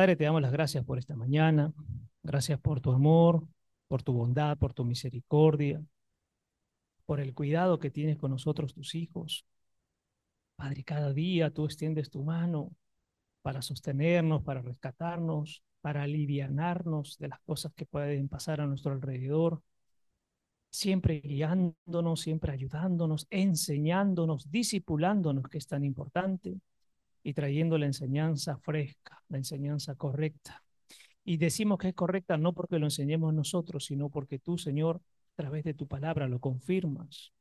Padre, te damos las gracias por esta mañana. Gracias por tu amor, por tu bondad, por tu misericordia, por el cuidado que tienes con nosotros, tus hijos. Padre, cada día tú extiendes tu mano para sostenernos, para rescatarnos, para alivianarnos de las cosas que pueden pasar a nuestro alrededor, siempre guiándonos, siempre ayudándonos, enseñándonos, discipulándonos, que es tan importante, y trayendo la enseñanza fresca, la enseñanza correcta. Y decimos que es correcta no porque lo enseñemos nosotros, sino porque tú, Señor, a través de tu palabra lo confirmas.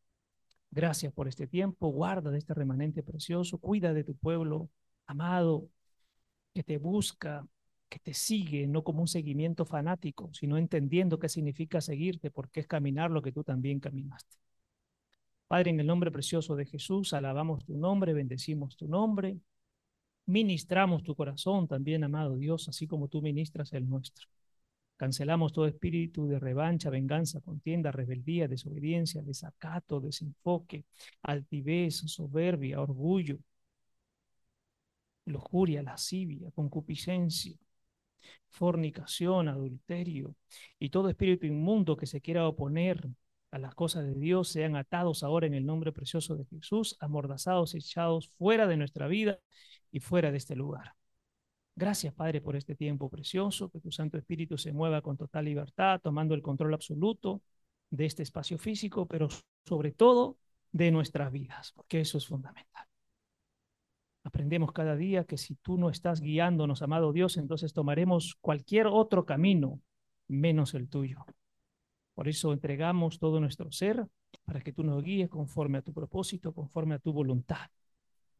Gracias por este tiempo, guarda de este remanente precioso, cuida de tu pueblo amado, que te busca, que te sigue, no como un seguimiento fanático, sino entendiendo qué significa seguirte, porque es caminar lo que tú también caminaste. Padre, en el nombre precioso de Jesús, alabamos tu nombre, bendecimos tu nombre, ministramos tu corazón también, amado Dios, así como tú ministras el nuestro. Cancelamos todo espíritu de revancha, venganza, contienda, rebeldía, desobediencia, desacato, desenfoque, altivez, soberbia, orgullo, lujuria, lascivia, concupiscencia, fornicación, adulterio y todo espíritu inmundo que se quiera oponer a las cosas de Dios sean atados ahora en el nombre precioso de Jesús, amordazados, echados fuera de nuestra vida y fuera de este lugar. Gracias, Padre, por este tiempo precioso, que tu Santo Espíritu se mueva con total libertad, tomando el control absoluto de este espacio físico, pero sobre todo de nuestras vidas, porque eso es fundamental. Aprendemos cada día que si tú no estás guiándonos, amado Dios, entonces tomaremos cualquier otro camino menos el tuyo. Por eso entregamos todo nuestro ser para que tú nos guíes conforme a tu propósito, conforme a tu voluntad.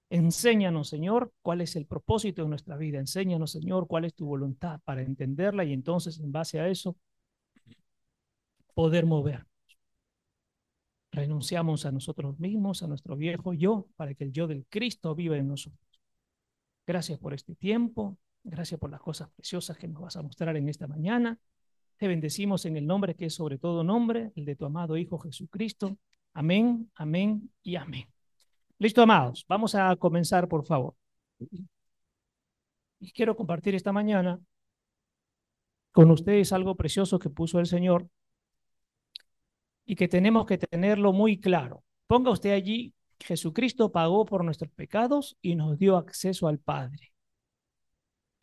Enséñanos, Señor, cuál es el propósito de nuestra vida. Enséñanos, Señor, cuál es tu voluntad para entenderla y entonces, en base a eso, poder mover. Renunciamos a nosotros mismos, a nuestro viejo yo, para que el yo del Cristo viva en nosotros. Gracias por este tiempo. Gracias por las cosas preciosas que nos vas a mostrar en esta mañana. Te bendecimos en el nombre que es sobre todo nombre, el de tu amado Hijo Jesucristo. Amén, amén y amén. Listo, amados. Vamos a comenzar, por favor. Y quiero compartir esta mañana con ustedes algo precioso que puso el Señor y que tenemos que tenerlo muy claro. Ponga usted allí, Jesucristo pagó por nuestros pecados y nos dio acceso al Padre.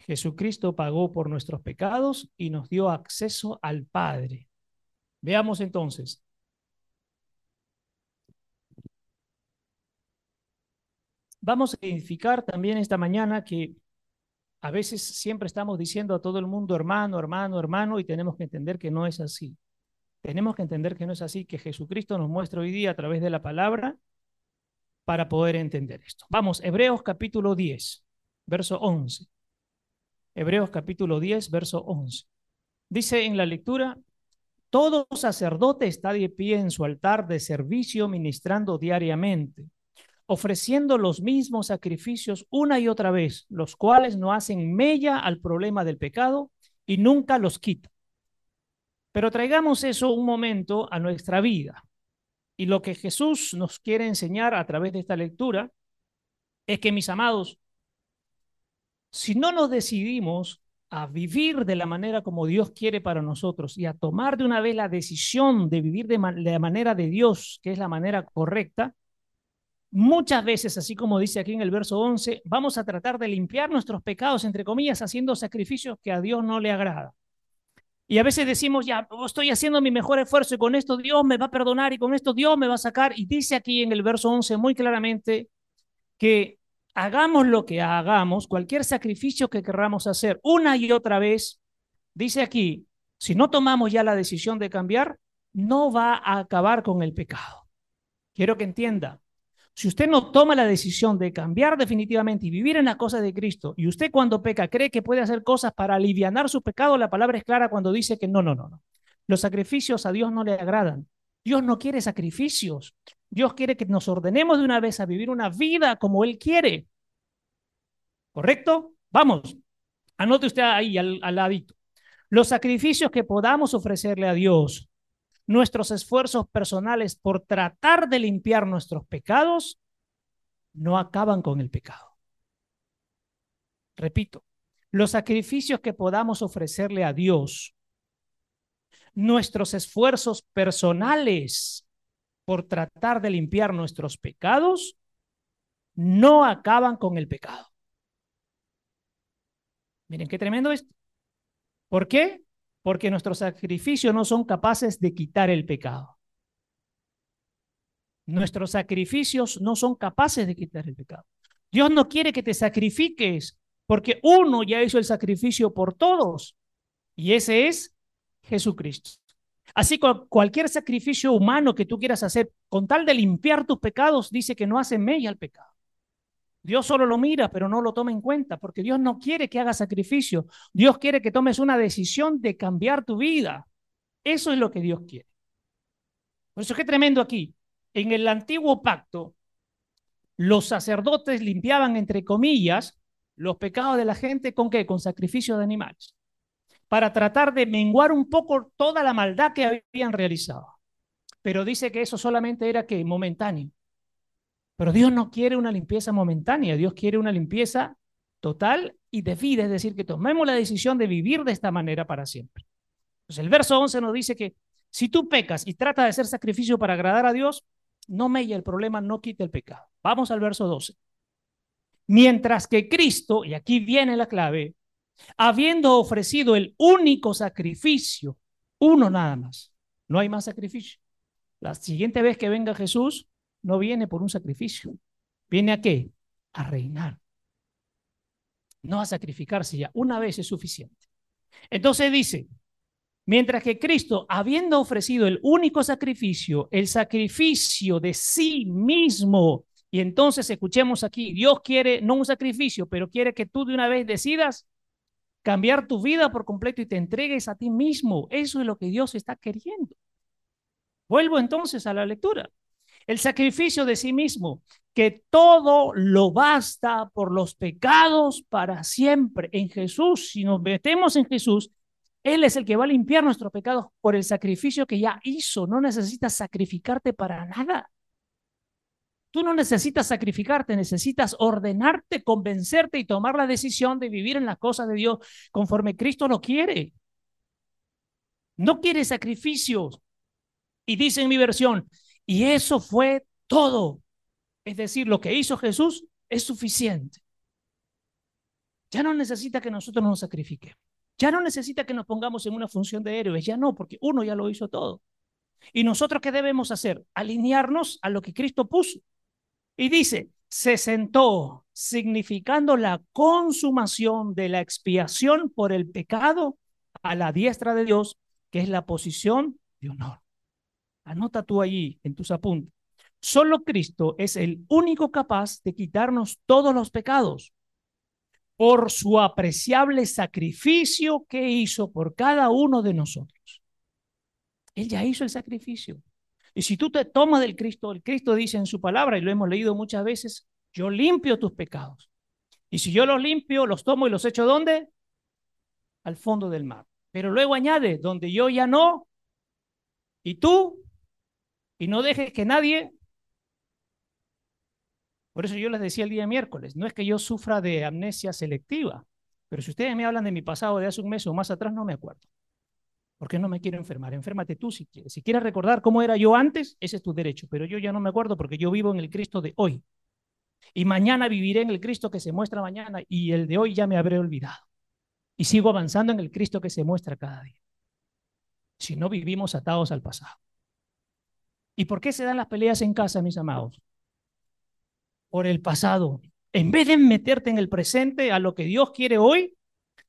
Jesucristo pagó por nuestros pecados y nos dio acceso al Padre. Veamos entonces. Vamos a identificar también esta mañana que a veces siempre estamos diciendo a todo el mundo hermano, hermano, hermano, y tenemos que entender que no es así. Tenemos que entender que no es así, que Jesucristo nos muestra hoy día a través de la palabra para poder entender esto. Vamos, Hebreos capítulo 10, verso 11. Hebreos capítulo 10, verso 11. Dice en la lectura, todo sacerdote está de pie en su altar de servicio ministrando diariamente, ofreciendo los mismos sacrificios una y otra vez, los cuales no hacen mella al problema del pecado y nunca los quitan. Pero traigamos eso un momento a nuestra vida. Y lo que Jesús nos quiere enseñar a través de esta lectura es que, mis amados, si no nos decidimos a vivir de la manera como Dios quiere para nosotros y a tomar de una vez la decisión de vivir de, la manera de Dios, que es la manera correcta, muchas veces, así como dice aquí en el verso 11, vamos a tratar de limpiar nuestros pecados, entre comillas, haciendo sacrificios que a Dios no le agrada. Y a veces decimos, ya, estoy haciendo mi mejor esfuerzo y con esto Dios me va a perdonar y con esto Dios me va a sacar. Y dice aquí en el verso 11 muy claramente que hagamos lo que hagamos, cualquier sacrificio que querramos hacer una y otra vez, dice aquí, si no tomamos ya la decisión de cambiar, no va a acabar con el pecado. Quiero que entienda, si usted no toma la decisión de cambiar definitivamente y vivir en las cosas de Cristo, y usted cuando peca cree que puede hacer cosas para aliviar su pecado, la palabra es clara cuando dice que no, no, no, no. Los sacrificios a Dios no le agradan. Dios no quiere sacrificios. Dios quiere que nos ordenemos de una vez a vivir una vida como Él quiere. ¿Correcto? Vamos, anote usted ahí al, al ladito. Los sacrificios que podamos ofrecerle a Dios, nuestros esfuerzos personales por tratar de limpiar nuestros pecados, no acaban con el pecado. Repito, los sacrificios que podamos ofrecerle a Dios, nuestros esfuerzos personales por tratar de limpiar nuestros pecados, no acaban con el pecado. Miren qué tremendo es. ¿Por qué? Porque nuestros sacrificios no son capaces de quitar el pecado. Nuestros sacrificios no son capaces de quitar el pecado. Dios no quiere que te sacrifiques porque uno ya hizo el sacrificio por todos y ese es Jesucristo. Así que cualquier sacrificio humano que tú quieras hacer con tal de limpiar tus pecados dice que no hace mella al pecado. Dios solo lo mira, pero no lo toma en cuenta, porque Dios no quiere que hagas sacrificio. Dios quiere que tomes una decisión de cambiar tu vida. Eso es lo que Dios quiere. Por eso qué tremendo aquí. En el antiguo pacto, los sacerdotes limpiaban, entre comillas, los pecados de la gente con qué? Con sacrificio de animales. Para tratar de menguar un poco toda la maldad que habían realizado. Pero dice que eso solamente era que momentáneo. Pero Dios no quiere una limpieza momentánea, Dios quiere una limpieza total y de vida, es decir, que tomemos la decisión de vivir de esta manera para siempre. Entonces el verso 11 nos dice que si tú pecas y tratas de hacer sacrificio para agradar a Dios, no mella el problema, no quite el pecado. Vamos al verso 12. Mientras que Cristo, y aquí viene la clave, habiendo ofrecido el único sacrificio, uno nada más, no hay más sacrificio. La siguiente vez que venga Jesús, no viene por un sacrificio. ¿Viene a qué? A reinar. No a sacrificarse ya. Una vez es suficiente. Entonces dice, mientras que Cristo, habiendo ofrecido el único sacrificio, el sacrificio de sí mismo, y entonces escuchemos aquí, Dios quiere no un sacrificio, pero quiere que tú de una vez decidas cambiar tu vida por completo y te entregues a ti mismo. Eso es lo que Dios está queriendo. Vuelvo entonces a la lectura. El sacrificio de sí mismo, que todo lo basta por los pecados para siempre en Jesús. Si nos metemos en Jesús, Él es el que va a limpiar nuestros pecados por el sacrificio que ya hizo. No necesitas sacrificarte para nada. Tú no necesitas sacrificarte, necesitas ordenarte, convencerte y tomar la decisión de vivir en las cosas de Dios conforme Cristo lo quiere. No quiere sacrificios. Y dice en mi versión, y eso fue todo. Es decir, lo que hizo Jesús es suficiente. Ya no necesita que nosotros nos sacrifiquemos. Ya no necesita que nos pongamos en una función de héroes. Ya no, porque uno ya lo hizo todo. ¿Y nosotros qué debemos hacer? Alinearnos a lo que Cristo puso. Y dice, se sentó, significando la consumación de la expiación por el pecado a la diestra de Dios, que es la posición de honor. Anota tú allí en tus apuntes. Solo Cristo es el único capaz de quitarnos todos los pecados por su apreciable sacrificio que hizo por cada uno de nosotros. Él ya hizo el sacrificio. Y si tú te tomas del Cristo, el Cristo dice en su palabra, y lo hemos leído muchas veces, yo limpio tus pecados. Y si yo los limpio, los tomo y los echo ¿dónde? Al fondo del mar. Pero luego añade, donde yo ya no, y tú y no dejes que nadie... Por eso yo les decía el día miércoles, no es que yo sufra de amnesia selectiva, pero si ustedes me hablan de mi pasado de hace un mes o más atrás, no me acuerdo. Porque no me quiero enfermar. Enférmate tú si quieres. Si quieres recordar cómo era yo antes, ese es tu derecho. Pero yo ya no me acuerdo porque yo vivo en el Cristo de hoy. Y mañana viviré en el Cristo que se muestra mañana y el de hoy ya me habré olvidado. Y sigo avanzando en el Cristo que se muestra cada día. Si no vivimos atados al pasado. ¿Y por qué se dan las peleas en casa, mis amados? Por el pasado. En vez de meterte en el presente a lo que Dios quiere hoy,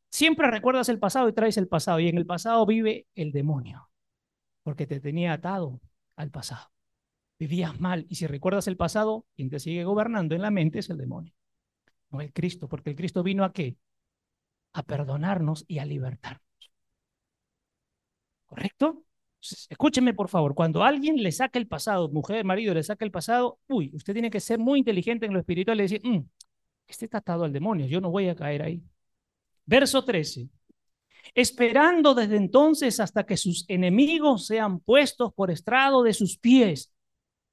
siempre recuerdas el pasado y traes el pasado. Y en el pasado vive el demonio, porque te tenía atado al pasado. Vivías mal. Y si recuerdas el pasado, quien te sigue gobernando en la mente es el demonio, no el Cristo, porque el Cristo vino a qué? A perdonarnos y a libertarnos. ¿Correcto? Escúcheme, por favor, cuando alguien le saca el pasado, mujer, marido, le saca el pasado, uy, usted tiene que ser muy inteligente en lo espiritual y decir, mm, este está atado al demonio, yo no voy a caer ahí. Verso 13. Esperando desde entonces hasta que sus enemigos sean puestos por estrado de sus pies.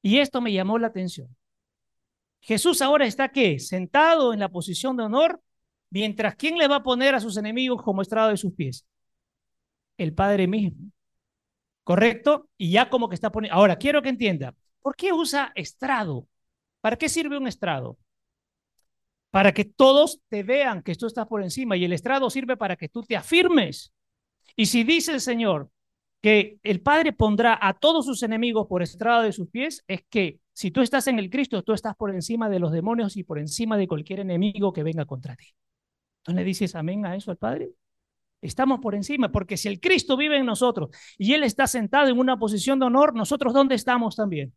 Y esto me llamó la atención. Jesús ahora está qué? Sentado en la posición de honor Mientras, ¿quién le va a poner a sus enemigos como estrado de sus pies? El Padre mismo. ¿Correcto? Y ya como que está poniendo... Ahora, quiero que entienda, ¿por qué usa estrado? ¿Para qué sirve un estrado? Para que todos te vean que tú estás por encima y el estrado sirve para que tú te afirmes. Y si dice el Señor que el Padre pondrá a todos sus enemigos por estrado de sus pies, es que si tú estás en el Cristo, tú estás por encima de los demonios y por encima de cualquier enemigo que venga contra ti. ¿Tú le dices amén a eso al Padre? Estamos por encima, porque si el Cristo vive en nosotros y Él está sentado en una posición de honor, nosotros ¿dónde estamos también?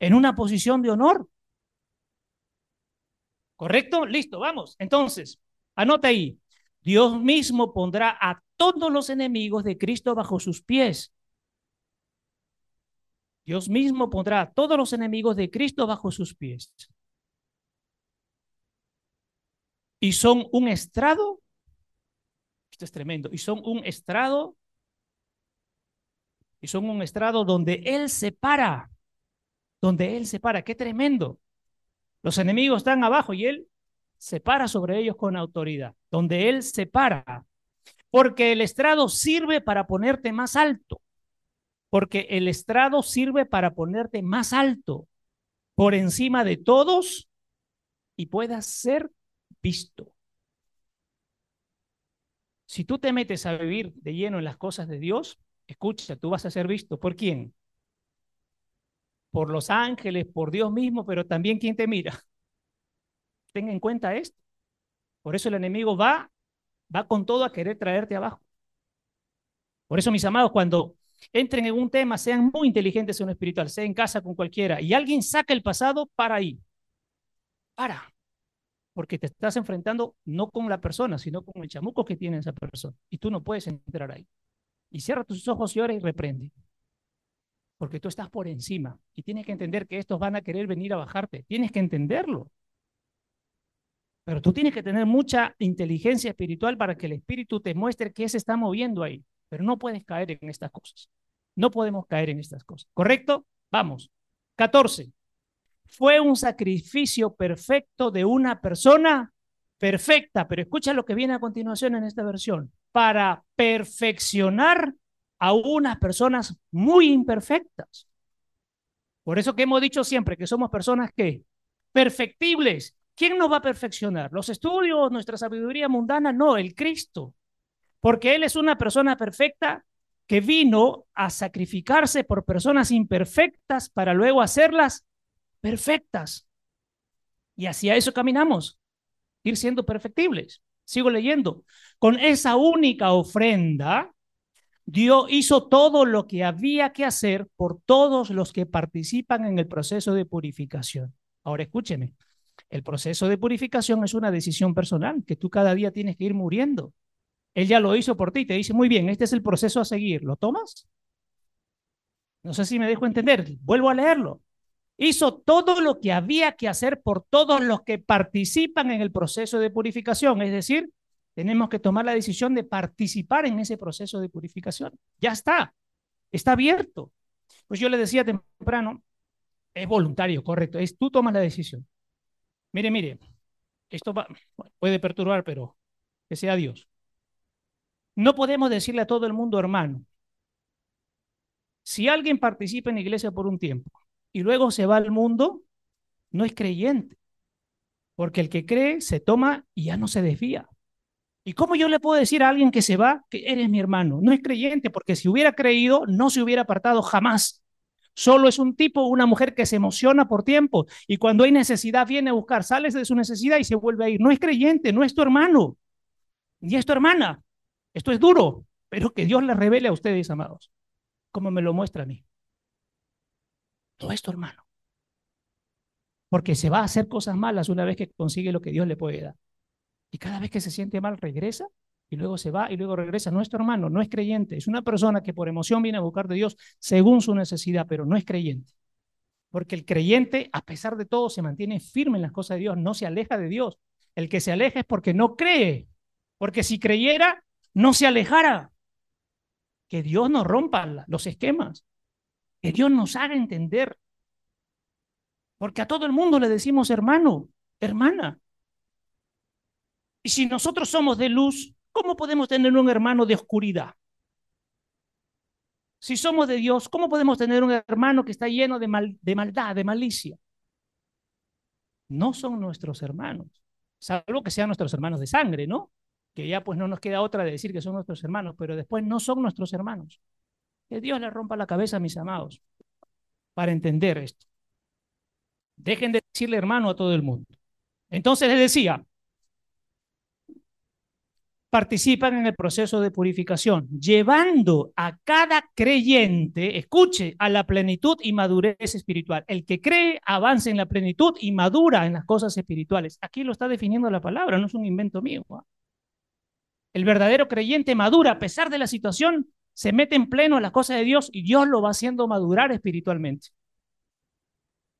En una posición de honor. ¿Correcto? Listo, vamos. Entonces, anota ahí. Dios mismo pondrá a todos los enemigos de Cristo bajo sus pies. Dios mismo pondrá a todos los enemigos de Cristo bajo sus pies. Y son un estrado, esto es tremendo, y son un estrado, y son un estrado donde Él se para, donde Él se para, qué tremendo. Los enemigos están abajo y Él se para sobre ellos con autoridad, donde Él se para, porque el estrado sirve para ponerte más alto porque el estrado sirve para ponerte más alto, por encima de todos y puedas ser visto. Si tú te metes a vivir de lleno en las cosas de Dios, escucha, tú vas a ser visto. ¿Por quién? Por los ángeles, por Dios mismo, pero también quién te mira. Tenga en cuenta esto. Por eso el enemigo va, va con todo a querer traerte abajo. Por eso, mis amados, cuando entren en un tema, sean muy inteligentes en lo espiritual, sea en casa con cualquiera, y alguien saca el pasado, para ahí. Para. Porque te estás enfrentando no con la persona, sino con el chamuco que tiene esa persona. Y tú no puedes entrar ahí. Y cierra tus ojos y ora y reprende. Porque tú estás por encima. Y tienes que entender que estos van a querer venir a bajarte. Tienes que entenderlo. Pero tú tienes que tener mucha inteligencia espiritual para que el espíritu te muestre qué se está moviendo ahí. Pero no puedes caer en estas cosas. No podemos caer en estas cosas. ¿Correcto? Vamos. 14. Fue un sacrificio perfecto de una persona perfecta, pero escucha lo que viene a continuación en esta versión, para perfeccionar a unas personas muy imperfectas. Por eso que hemos dicho siempre que somos personas que perfectibles. ¿Quién nos va a perfeccionar? ¿Los estudios, nuestra sabiduría mundana? No, el Cristo porque Él es una persona perfecta que vino a sacrificarse por personas imperfectas para luego hacerlas perfectas. Y hacia eso caminamos, ir siendo perfectibles. Sigo leyendo. Con esa única ofrenda, Dios hizo todo lo que había que hacer por todos los que participan en el proceso de purificación. Ahora escúcheme, el proceso de purificación es una decisión personal que tú cada día tienes que ir muriendo. Él ya lo hizo por ti, te dice, muy bien, este es el proceso a seguir, ¿lo tomas? No sé si me dejo entender, vuelvo a leerlo. Hizo todo lo que había que hacer por todos los que participan en el proceso de purificación, es decir, tenemos que tomar la decisión de participar en ese proceso de purificación. Ya está, está abierto. Pues yo le decía temprano, es voluntario, correcto, es tú tomas la decisión. Mire, mire, esto puede perturbar, pero que sea Dios. No podemos decirle a todo el mundo hermano. Si alguien participa en la iglesia por un tiempo y luego se va al mundo, no es creyente. Porque el que cree se toma y ya no se desvía. ¿Y cómo yo le puedo decir a alguien que se va que eres mi hermano? No es creyente, porque si hubiera creído, no se hubiera apartado jamás. Solo es un tipo una mujer que se emociona por tiempo y cuando hay necesidad viene a buscar, sales de su necesidad y se vuelve a ir. No es creyente, no es tu hermano, ni es tu hermana. Esto es duro, pero que Dios le revele a ustedes, amados, como me lo muestra a mí. No es tu hermano. Porque se va a hacer cosas malas una vez que consigue lo que Dios le puede dar. Y cada vez que se siente mal, regresa y luego se va y luego regresa. No es tu hermano, no es creyente. Es una persona que por emoción viene a buscar de Dios según su necesidad, pero no es creyente. Porque el creyente, a pesar de todo, se mantiene firme en las cosas de Dios, no se aleja de Dios. El que se aleja es porque no cree. Porque si creyera, no se alejara. Que Dios nos rompa los esquemas. Que Dios nos haga entender. Porque a todo el mundo le decimos hermano, hermana. Y si nosotros somos de luz, ¿cómo podemos tener un hermano de oscuridad? Si somos de Dios, ¿cómo podemos tener un hermano que está lleno de, mal, de maldad, de malicia? No son nuestros hermanos, salvo que sean nuestros hermanos de sangre, ¿no? Que ya pues no nos queda otra de decir que son nuestros hermanos, pero después no son nuestros hermanos. Que Dios le rompa la cabeza, mis amados, para entender esto. Dejen de decirle hermano a todo el mundo. Entonces les decía, participan en el proceso de purificación, llevando a cada creyente, escuche, a la plenitud y madurez espiritual. El que cree avanza en la plenitud y madura en las cosas espirituales. Aquí lo está definiendo la palabra, no es un invento mío. ¿ah? El verdadero creyente madura a pesar de la situación, se mete en pleno a las cosas de Dios y Dios lo va haciendo madurar espiritualmente.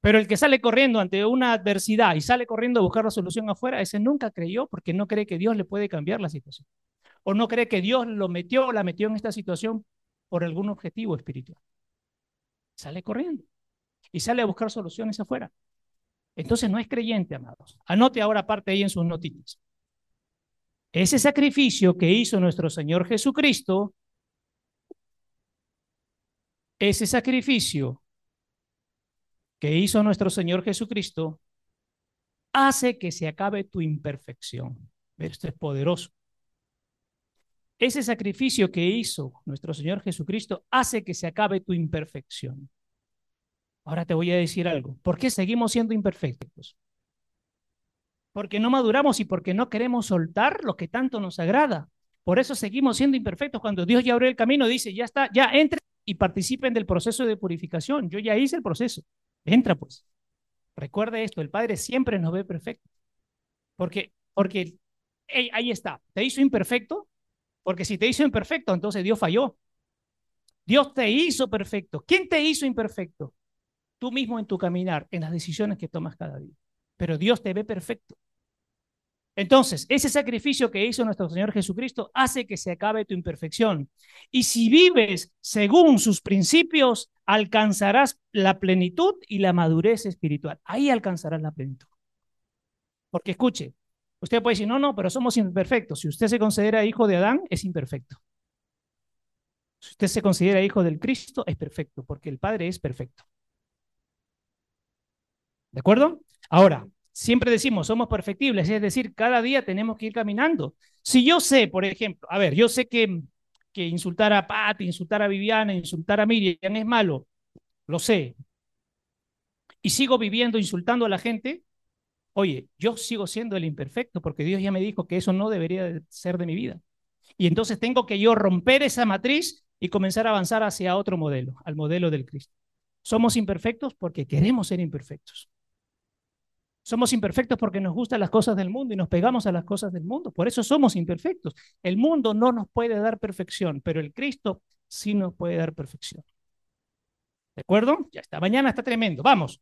Pero el que sale corriendo ante una adversidad y sale corriendo a buscar la solución afuera, ese nunca creyó porque no cree que Dios le puede cambiar la situación. O no cree que Dios lo metió o la metió en esta situación por algún objetivo espiritual. Sale corriendo y sale a buscar soluciones afuera. Entonces no es creyente, amados. Anote ahora parte ahí en sus notitas. Ese sacrificio que hizo nuestro Señor Jesucristo, ese sacrificio que hizo nuestro Señor Jesucristo hace que se acabe tu imperfección. Esto es poderoso. Ese sacrificio que hizo nuestro Señor Jesucristo hace que se acabe tu imperfección. Ahora te voy a decir algo. ¿Por qué seguimos siendo imperfectos? Porque no maduramos y porque no queremos soltar lo que tanto nos agrada. Por eso seguimos siendo imperfectos. Cuando Dios ya abrió el camino, dice, ya está, ya entre y participen del proceso de purificación. Yo ya hice el proceso. Entra pues. Recuerde esto, el Padre siempre nos ve perfecto. Porque, porque ahí está, te hizo imperfecto, porque si te hizo imperfecto, entonces Dios falló. Dios te hizo perfecto. ¿Quién te hizo imperfecto? Tú mismo en tu caminar, en las decisiones que tomas cada día. Pero Dios te ve perfecto. Entonces, ese sacrificio que hizo nuestro Señor Jesucristo hace que se acabe tu imperfección. Y si vives según sus principios, alcanzarás la plenitud y la madurez espiritual. Ahí alcanzarás la plenitud. Porque escuche, usted puede decir, no, no, pero somos imperfectos. Si usted se considera hijo de Adán, es imperfecto. Si usted se considera hijo del Cristo, es perfecto, porque el Padre es perfecto. ¿De acuerdo? Ahora, siempre decimos, somos perfectibles, es decir, cada día tenemos que ir caminando. Si yo sé, por ejemplo, a ver, yo sé que, insultar a Pat, insultar a Viviana, insultar a Miriam es malo, lo sé, y sigo viviendo insultando a la gente, oye, yo sigo siendo el imperfecto porque Dios ya me dijo que eso no debería ser de mi vida. Y entonces tengo que yo romper esa matriz y comenzar a avanzar hacia otro modelo, al modelo del Cristo. Somos imperfectos porque queremos ser imperfectos. Somos imperfectos porque nos gustan las cosas del mundo y nos pegamos a las cosas del mundo. Por eso somos imperfectos. El mundo no nos puede dar perfección, pero el Cristo sí nos puede dar perfección. ¿De acuerdo? Ya está. Mañana está tremendo. Vamos.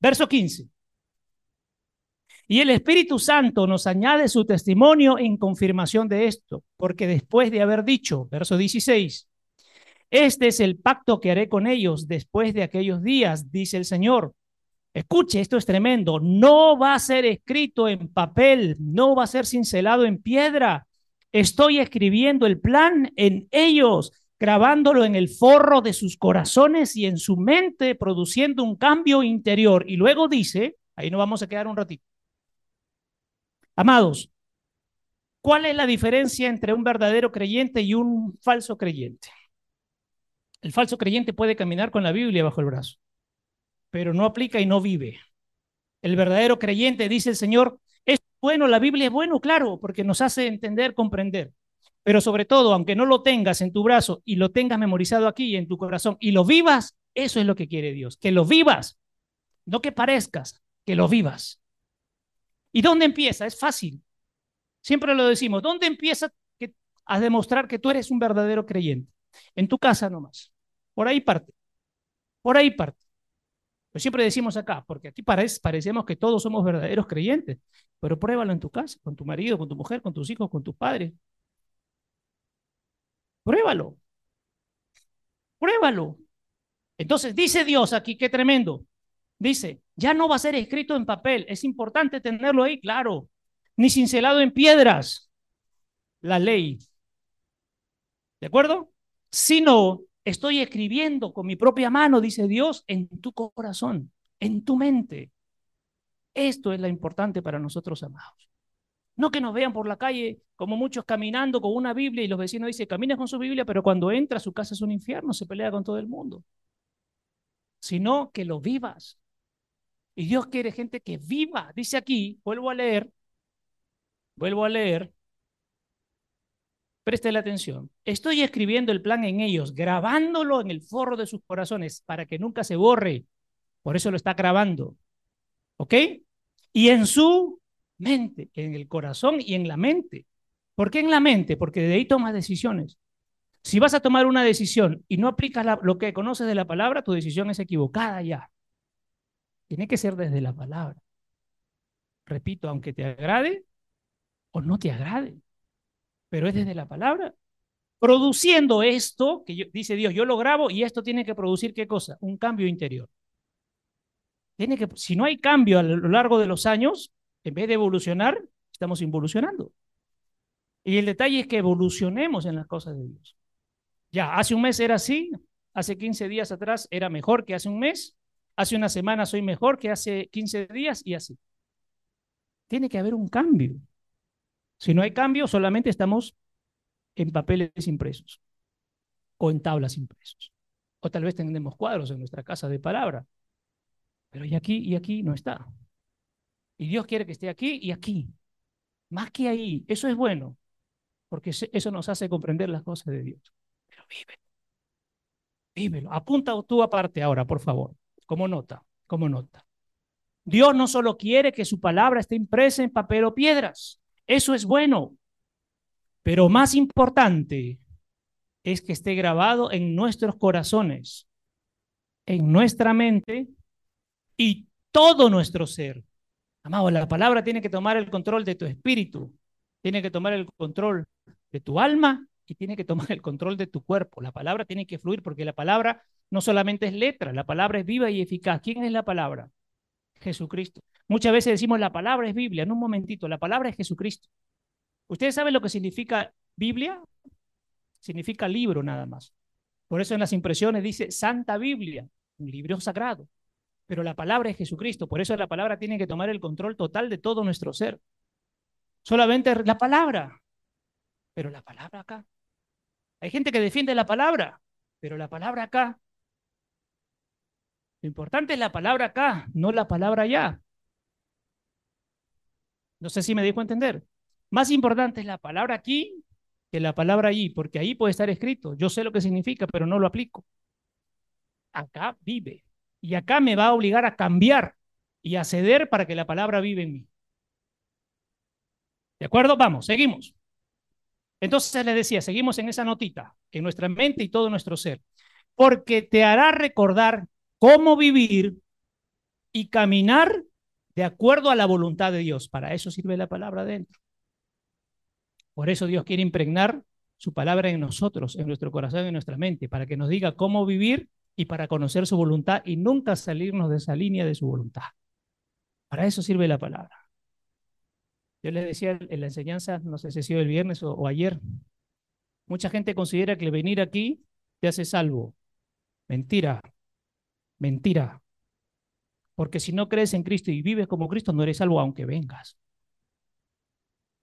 Verso 15. Y el Espíritu Santo nos añade su testimonio en confirmación de esto, porque después de haber dicho, verso 16, este es el pacto que haré con ellos después de aquellos días, dice el Señor Escuche, esto es tremendo. No va a ser escrito en papel, no va a ser cincelado en piedra. Estoy escribiendo el plan en ellos, grabándolo en el forro de sus corazones y en su mente, produciendo un cambio interior. Y luego dice, ahí nos vamos a quedar un ratito. Amados, ¿cuál es la diferencia entre un verdadero creyente y un falso creyente? El falso creyente puede caminar con la Biblia bajo el brazo pero no aplica y no vive. El verdadero creyente, dice el Señor, es bueno, la Biblia es bueno, claro, porque nos hace entender, comprender. Pero sobre todo, aunque no lo tengas en tu brazo y lo tengas memorizado aquí en tu corazón y lo vivas, eso es lo que quiere Dios, que lo vivas, no que parezcas, que lo vivas. ¿Y dónde empieza? Es fácil. Siempre lo decimos, ¿dónde empieza a demostrar que tú eres un verdadero creyente? En tu casa nomás. Por ahí parte. Por ahí parte siempre decimos acá, porque aquí parece, parecemos que todos somos verdaderos creyentes, pero pruébalo en tu casa, con tu marido, con tu mujer, con tus hijos, con tus padres. Pruébalo. Pruébalo. Entonces dice Dios aquí, qué tremendo. Dice, ya no va a ser escrito en papel, es importante tenerlo ahí, claro, ni cincelado en piedras la ley. ¿De acuerdo? Sino estoy escribiendo con mi propia mano, dice Dios, en tu corazón, en tu mente. Esto es lo importante para nosotros, amados. No que nos vean por la calle como muchos caminando con una Biblia y los vecinos dicen, camina con su Biblia, pero cuando entra a su casa es un infierno, se pelea con todo el mundo. Sino que lo vivas. Y Dios quiere gente que viva. Dice aquí, vuelvo a leer, vuelvo a leer, preste la atención. Estoy escribiendo el plan en ellos, grabándolo en el forro de sus corazones para que nunca se borre. Por eso lo está grabando. ¿Ok? Y en su mente, en el corazón y en la mente. ¿Por qué en la mente? Porque de ahí tomas decisiones. Si vas a tomar una decisión y no aplicas lo que conoces de la palabra, tu decisión es equivocada ya. Tiene que ser desde la palabra. Repito, aunque te agrade o no te agrade, pero es desde la palabra. Produciendo esto, que dice Dios, yo lo grabo y esto tiene que producir qué cosa? Un cambio interior. Tiene que, si no hay cambio a lo largo de los años, en vez de evolucionar, estamos involucionando. Y el detalle es que evolucionemos en las cosas de Dios. Ya, hace un mes era así, hace 15 días atrás era mejor que hace un mes, hace una semana soy mejor que hace 15 días y así. Tiene que haber un cambio. Si no hay cambio, solamente estamos en papeles impresos o en tablas impresos. O tal vez tenemos cuadros en nuestra casa de palabra, pero y aquí y aquí no está. Y Dios quiere que esté aquí y aquí. Más que ahí. Eso es bueno. Porque eso nos hace comprender las cosas de Dios. Pero vive. Vívelo. Apunta tú aparte ahora, por favor. Como nota. Como nota. Dios no solo quiere que su palabra esté impresa en papel o piedras. Eso es bueno. Pero más importante es que esté grabado en nuestros corazones, en nuestra mente y todo nuestro ser. Amado, la palabra tiene que tomar el control de tu espíritu, tiene que tomar el control de tu alma y tiene que tomar el control de tu cuerpo. La palabra tiene que fluir porque la palabra no solamente es letra, la palabra es viva y eficaz. ¿Quién es la palabra? Jesucristo. Muchas veces decimos la palabra es Biblia. En un momentito, la palabra es Jesucristo. ¿Ustedes saben lo que significa Biblia? Significa libro nada más. Por eso en las impresiones dice Santa Biblia, un libro sagrado pero la palabra es Jesucristo. Por eso la palabra tiene que tomar el control total de todo nuestro ser. Solamente la palabra, pero la palabra acá. Hay gente que defiende la palabra, pero la palabra acá. Lo importante es la palabra acá, no la palabra allá. No sé si me dejo entender. Más importante es la palabra aquí que la palabra allí, porque ahí puede estar escrito. Yo sé lo que significa, pero no lo aplico. Acá vive. Y acá me va a obligar a cambiar y a ceder para que la palabra vive en mí. ¿De acuerdo? Vamos, seguimos. Entonces le decía, seguimos en esa notita, en nuestra mente y todo nuestro ser, porque te hará recordar cómo vivir y caminar de acuerdo a la voluntad de Dios. Para eso sirve la palabra dentro. Por eso Dios quiere impregnar su palabra en nosotros, en nuestro corazón, en nuestra mente, para que nos diga cómo vivir y para conocer su voluntad y nunca salirnos de esa línea de su voluntad. Para eso sirve la palabra. Yo les decía en la enseñanza, no sé si ha sido el viernes o, ayer, mucha gente considera que venir aquí te hace salvo. Mentira, mentira. Porque si no crees en Cristo y vives como Cristo, no eres salvo aunque vengas.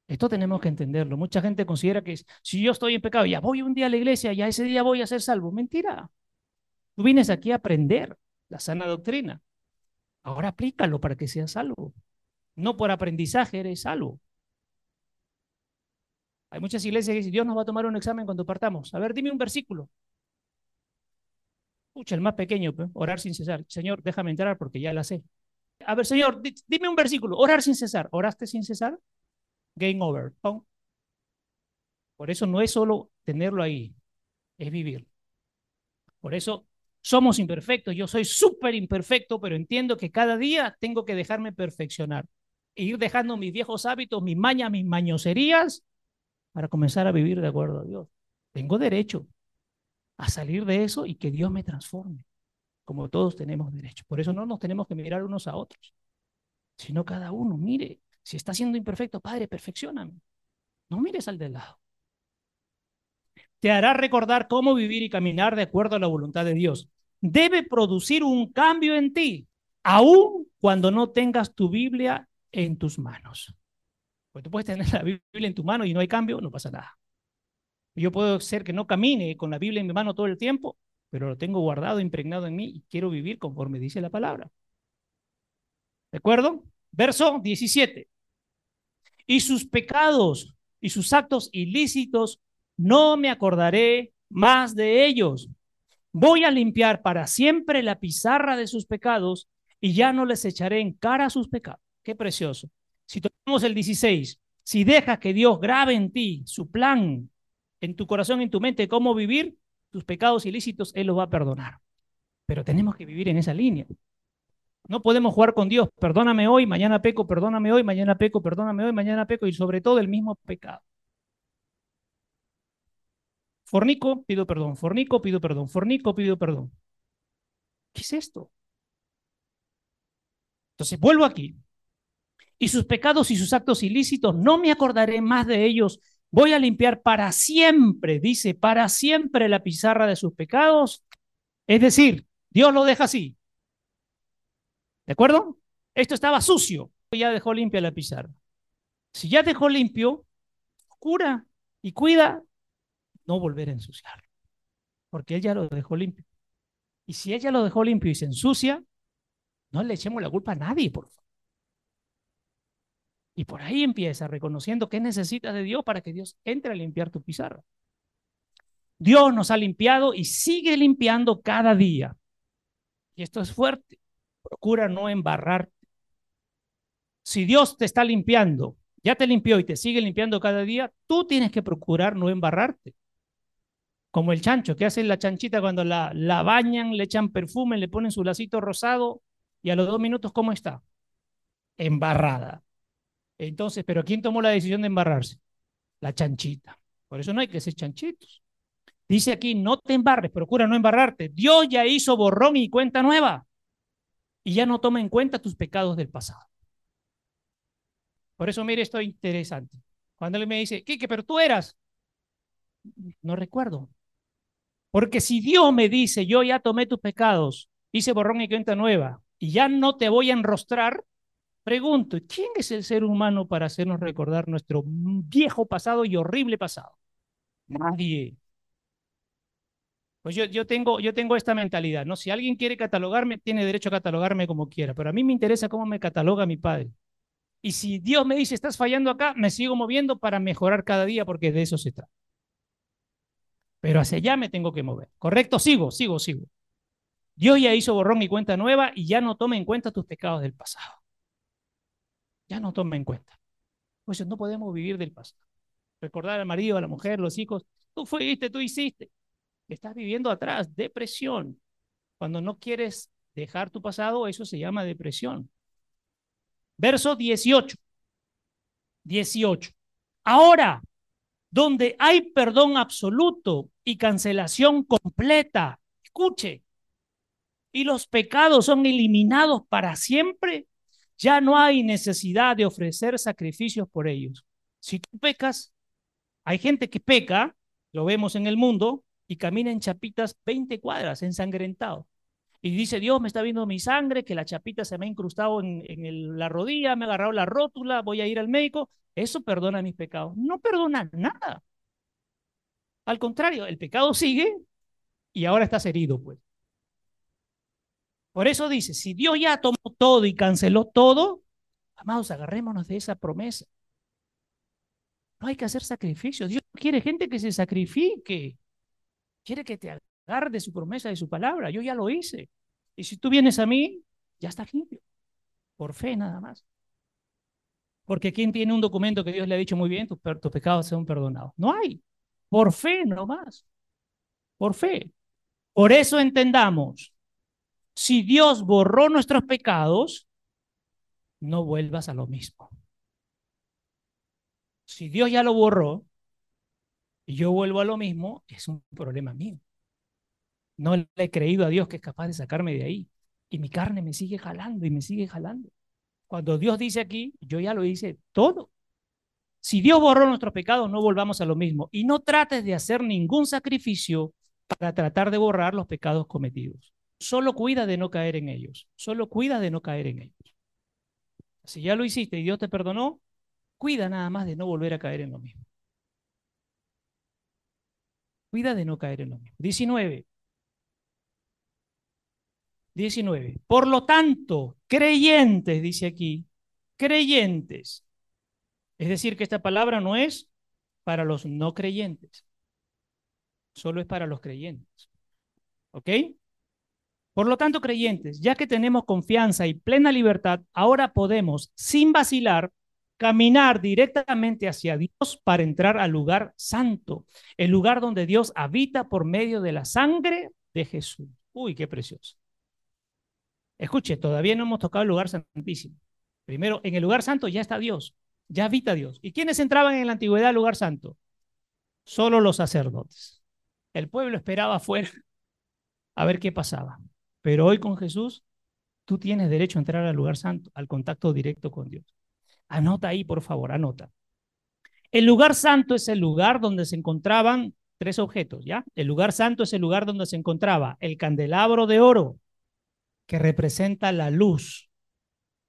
Esto tenemos que entenderlo. Mucha gente considera que si yo estoy en pecado, ya voy un día a la iglesia, ya ese día voy a ser salvo. Mentira. Tú vienes aquí a aprender la sana doctrina. Ahora aplícalo para que seas salvo. No por aprendizaje eres salvo. Hay muchas iglesias que dicen, Dios nos va a tomar un examen cuando partamos. A ver, dime un versículo. Escucha, el más pequeño, orar sin cesar. Señor, déjame entrar porque ya la sé. A ver, Señor, dime un versículo. Orar sin cesar. ¿Oraste sin cesar? Game over. Por eso no es solo tenerlo ahí, es vivir. Por eso somos imperfectos, yo soy súper imperfecto, pero entiendo que cada día tengo que dejarme perfeccionar e ir dejando mis viejos hábitos, mis mañas, mis mañoserías, para comenzar a vivir de acuerdo a Dios. Tengo derecho a salir de eso y que Dios me transforme, como todos tenemos derecho. Por eso no nos tenemos que mirar unos a otros, sino cada uno, mire, Si estás siendo imperfecto, Padre, perfeccioname. No mires al de lado. Te hará recordar cómo vivir y caminar de acuerdo a la voluntad de Dios. Debe producir un cambio en ti, aun cuando no tengas tu Biblia en tus manos. Pues tú puedes tener la Biblia en tu mano y no hay cambio, no pasa nada. Yo puedo ser que no camine con la Biblia en mi mano todo el tiempo, pero lo tengo guardado, impregnado en mí y quiero vivir conforme dice la palabra. ¿De acuerdo? Verso 17. Y sus pecados y sus actos ilícitos no me acordaré más de ellos. Voy a limpiar para siempre la pizarra de sus pecados y ya no les echaré en cara sus pecados. Qué precioso. Si tomamos el 16, si dejas que Dios grabe en ti su plan, en tu corazón, en tu mente, cómo vivir, tus pecados ilícitos, Él los va a perdonar. Pero tenemos que vivir en esa línea. No podemos jugar con Dios. Perdóname hoy, mañana peco, perdóname hoy, mañana peco, perdóname hoy, mañana peco y sobre todo el mismo pecado. Fornico, pido perdón. Fornico, pido perdón. Fornico, pido perdón. ¿Qué es esto? Entonces, vuelvo aquí. Y sus pecados y sus actos ilícitos, no me acordaré más de ellos. Voy a limpiar para siempre, dice, para siempre la pizarra de sus pecados. Es decir, Dios lo deja así. ¿De acuerdo? Esto estaba sucio, ya dejó limpia la pizarra. Si ya dejó limpio, cura y cuida no volver a ensuciarlo, porque ella lo dejó limpio. Y si ella lo dejó limpio y se ensucia, no le echemos la culpa a nadie, por favor. Y por ahí empieza reconociendo qué necesitas de Dios para que Dios entre a limpiar tu pizarra. Dios nos ha limpiado y sigue limpiando cada día. Y esto es fuerte. Procura no embarrarte. Si Dios te está limpiando, ya te limpió y te sigue limpiando cada día, tú tienes que procurar no embarrarte. Como el chancho, que hace la chanchita cuando la, la bañan, le echan perfume, le ponen su lacito rosado y a los dos minutos, ¿cómo está? Embarrada. Entonces, ¿pero quién tomó la decisión de embarrarse? La chanchita. Por eso no hay que ser chanchitos. Dice aquí, no te embarres, procura no embarrarte. Dios ya hizo borrón y cuenta nueva y ya no toma en cuenta tus pecados del pasado. Por eso, mire, esto es interesante. Cuando él me dice, Quique, pero tú eras, no recuerdo. Porque si Dios me dice, yo ya tomé tus pecados, hice borrón y cuenta nueva, y ya no te voy a enrostrar, pregunto, ¿quién es el ser humano para hacernos recordar nuestro viejo pasado y horrible pasado? Nadie. Pues yo, yo, tengo, yo tengo esta mentalidad, ¿no? Si alguien quiere catalogarme, tiene derecho a catalogarme como quiera, pero a mí me interesa cómo me cataloga mi padre. Y si Dios me dice, estás fallando acá, me sigo moviendo para mejorar cada día, porque de eso se trata. Pero hacia allá me tengo que mover. ¿Correcto? Sigo, sigo, sigo. Dios ya hizo borrón y cuenta nueva y ya no toma en cuenta tus pecados del pasado. Ya no toma en cuenta. Pues no podemos vivir del pasado. Recordar al marido, a la mujer, los hijos. Tú fuiste, tú hiciste estás viviendo atrás, depresión. Cuando no quieres dejar tu pasado, eso se llama depresión. Verso 18. 18. Ahora, donde hay perdón absoluto y cancelación completa, escuche, y los pecados son eliminados para siempre, ya no hay necesidad de ofrecer sacrificios por ellos. Si tú pecas, hay gente que peca, lo vemos en el mundo, y camina en chapitas 20 cuadras, ensangrentado. Y dice, Dios me está viendo mi sangre, que la chapita se me ha incrustado en, la rodilla, me ha agarrado la rótula, voy a ir al médico. Eso perdona mis pecados. No perdona nada. Al contrario, el pecado sigue y ahora estás herido, pues. Por eso dice, si Dios ya tomó todo y canceló todo, amados, agarrémonos de esa promesa. No hay que hacer sacrificios. Dios quiere gente que se sacrifique. Quiere que te agarre de su promesa, de su palabra. Yo ya lo hice. Y si tú vienes a mí, ya estás limpio. Por fe nada más. Porque ¿quién tiene un documento que Dios le ha dicho muy bien? Tus, pecados son perdonados. No hay. Por fe nomás. Por fe. Por eso entendamos. Si Dios borró nuestros pecados, no vuelvas a lo mismo. Si Dios ya lo borró, y yo vuelvo a lo mismo, es un problema mío. No le he creído a Dios que es capaz de sacarme de ahí. Y mi carne me sigue jalando y me sigue jalando. Cuando Dios dice aquí, yo ya lo hice todo. Si Dios borró nuestros pecados, no volvamos a lo mismo. Y no trates de hacer ningún sacrificio para tratar de borrar los pecados cometidos. Solo cuida de no caer en ellos. Solo cuida de no caer en ellos. Si ya lo hiciste y Dios te perdonó, cuida nada más de no volver a caer en lo mismo. Cuida de no caer en lo mismo. 19. 19. Por lo tanto, creyentes, dice aquí, creyentes. Es decir, que esta palabra no es para los no creyentes, solo es para los creyentes. ¿Ok? Por lo tanto, creyentes, ya que tenemos confianza y plena libertad, ahora podemos, sin vacilar, caminar directamente hacia Dios para entrar al lugar santo, el lugar donde Dios habita por medio de la sangre de Jesús. Uy, qué precioso. Escuche, todavía no hemos tocado el lugar santísimo. Primero, en el lugar santo ya está Dios, ya habita Dios. ¿Y quiénes entraban en la antigüedad al lugar santo? Solo los sacerdotes. El pueblo esperaba afuera a ver qué pasaba. Pero hoy con Jesús, tú tienes derecho a entrar al lugar santo, al contacto directo con Dios. Anota ahí, por favor, anota. El lugar santo es el lugar donde se encontraban tres objetos, ¿ya? El lugar santo es el lugar donde se encontraba el candelabro de oro, que representa la luz.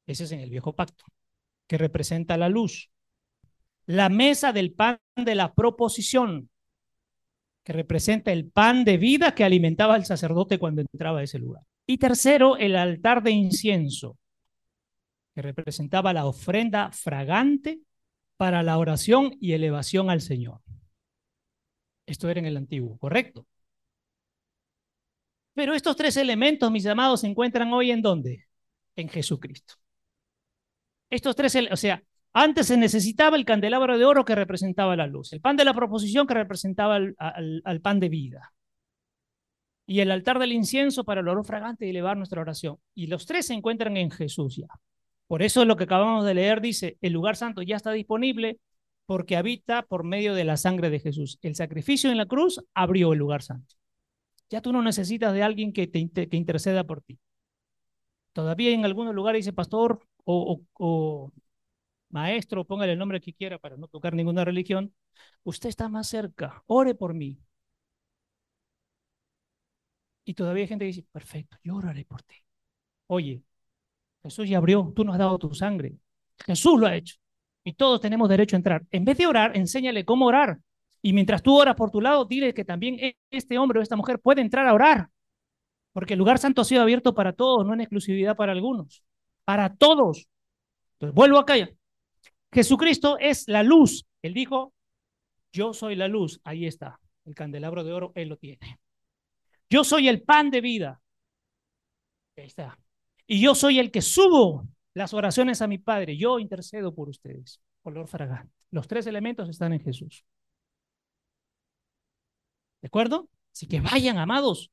Ese es en el viejo pacto, que representa la luz. La mesa del pan de la proposición, que representa el pan de vida que alimentaba al sacerdote cuando entraba a ese lugar. Y tercero, el altar de incienso, que representaba la ofrenda fragante para la oración y elevación al Señor. Esto era en el antiguo, ¿correcto? Pero estos tres elementos, mis amados, se encuentran hoy en dónde? En Jesucristo. Estos tres, o sea, antes se necesitaba el candelabro de oro que representaba la luz, el pan de la proposición que representaba al, pan de vida y el altar del incienso para el oro fragante y elevar nuestra oración. Y los tres se encuentran en Jesús ya. Por eso lo que acabamos de leer dice, el lugar santo ya está disponible porque habita por medio de la sangre de Jesús. El sacrificio en la cruz abrió el lugar santo. Ya tú no necesitas de alguien que te que interceda por ti. Todavía en algunos lugares dice pastor o, o maestro, póngale el nombre que quiera para no tocar ninguna religión, usted está más cerca, ore por mí. Y todavía hay gente que dice, perfecto, yo oraré por ti. Oye, Jesús ya abrió, tú nos has dado tu sangre. Jesús lo ha hecho. Y todos tenemos derecho a entrar. En vez de orar, enséñale cómo orar. Y mientras tú oras por tu lado, dile que también e-, este hombre o esta mujer puede entrar a orar. Porque el lugar santo ha sido abierto para todos, no en exclusividad para algunos. Para todos. Entonces, vuelvo acá ya. Jesucristo es la luz. Él dijo, yo soy la luz. Ahí está. El candelabro de oro, Él lo tiene. Yo soy el pan de vida. Ahí está. Y yo soy el que subo las oraciones a mi Padre. Yo intercedo por ustedes. Olor fragante. Los tres elementos están en Jesús. ¿De acuerdo? Así que vayan, amados.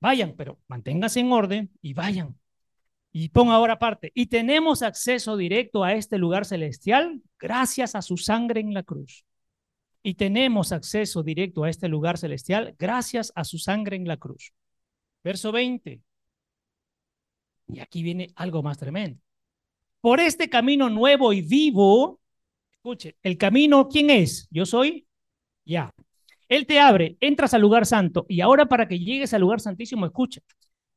Vayan, pero manténganse en orden y vayan. Y ponga ahora aparte. Y tenemos acceso directo a este lugar celestial gracias a su sangre en la cruz. Y tenemos acceso directo a este lugar celestial gracias a su sangre en la cruz. Verso 20. Y aquí viene algo más tremendo. Por este camino nuevo y vivo, escuche, el camino, ¿quién es? Yo soy, ya. Él te abre, entras al lugar santo y ahora para que llegues al lugar santísimo, escucha.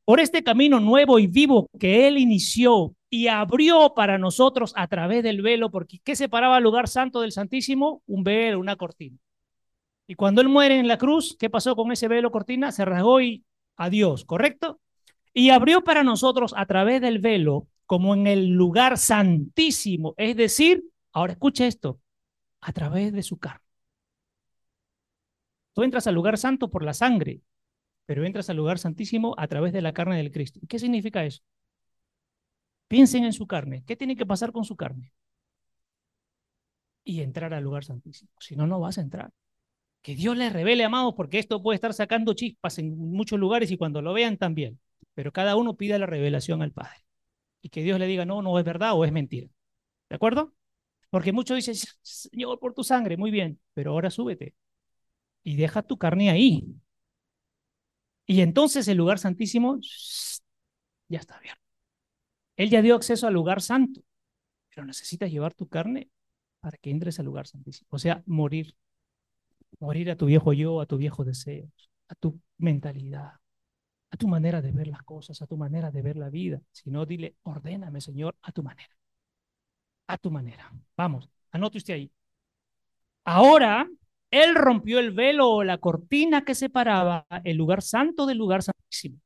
Por este camino nuevo y vivo que Él inició y abrió para nosotros a través del velo, porque ¿qué separaba el lugar santo del santísimo? Un velo, una cortina. Y cuando Él muere en la cruz, ¿qué pasó con ese velo cortina? Se rasgó y adiós, ¿correcto? y abrió para nosotros a través del velo, como en el lugar santísimo, es decir, ahora escucha esto, a través de su carne. Tú entras al lugar santo por la sangre, pero entras al lugar santísimo a través de la carne del Cristo. ¿Qué significa eso? Piensen en su carne. ¿Qué tiene que pasar con su carne? Y entrar al lugar santísimo. Si no, no vas a entrar. Que Dios les revele, amados, porque esto puede estar sacando chispas en muchos lugares y cuando lo vean también. Pero cada uno pide la revelación al Padre. Y que Dios le diga, no, no es verdad o es mentira. ¿De acuerdo? Porque muchos dicen, Señor, por tu sangre, muy bien, pero ahora súbete y deja tu carne ahí. Y entonces el lugar santísimo ya está abierto. Él ya dio acceso al lugar santo. pero necesitas llevar tu carne para que entres al lugar santísimo. O sea, morir. Morir a tu viejo yo, a tu viejo deseo, a tu mentalidad, a tu manera de ver las cosas, a tu manera de ver la vida. Si no, dile, ordéname, Señor, a tu manera. A tu manera. Vamos, anote usted ahí. Ahora, Él rompió el velo o la cortina que separaba el lugar santo del lugar santísimo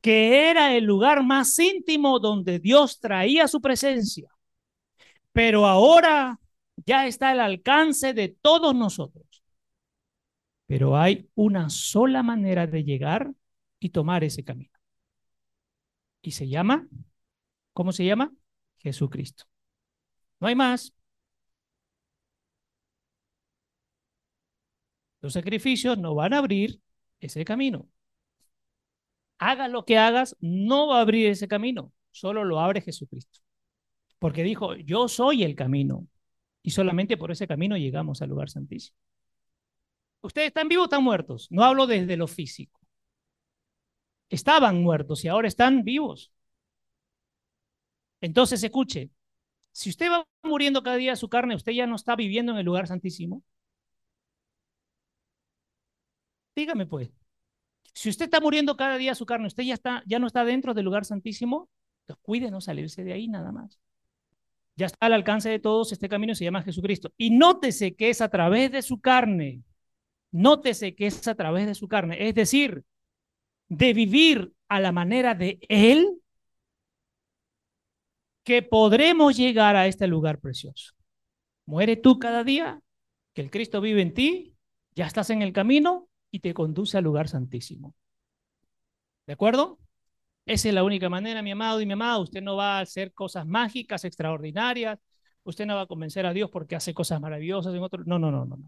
que era el lugar más íntimo donde Dios traía su presencia. Pero ahora ya está al alcance de todos nosotros. Pero hay una sola manera de llegar y tomar ese camino. Y se llama, ¿cómo se llama? Jesucristo. No hay más. Los sacrificios no van a abrir ese camino hagas lo que hagas, no va a abrir ese camino, solo lo abre Jesucristo. Porque dijo, yo soy el camino. Y solamente por ese camino llegamos al lugar santísimo. ¿Ustedes están vivos o están muertos? No hablo desde lo físico. Estaban muertos y ahora están vivos. Entonces, escuche, si usted va muriendo cada día su carne, usted ya no está viviendo en el lugar santísimo. Dígame pues. Si usted está muriendo cada día su carne, usted ya, está, ya no está dentro del lugar santísimo, pues cuide no salirse de ahí nada más. Ya está al alcance de todos, este camino se llama Jesucristo. Y nótese que es a través de su carne, nótese que es a través de su carne, es decir, de vivir a la manera de Él, que podremos llegar a este lugar precioso. Muere tú cada día, que el Cristo vive en ti, ya estás en el camino, y te conduce al lugar santísimo. ¿De acuerdo? Esa es la única manera, mi amado y mi amada. Usted no va a hacer cosas mágicas, extraordinarias. Usted no va a convencer a Dios porque hace cosas maravillosas en otro. No, no, no, no.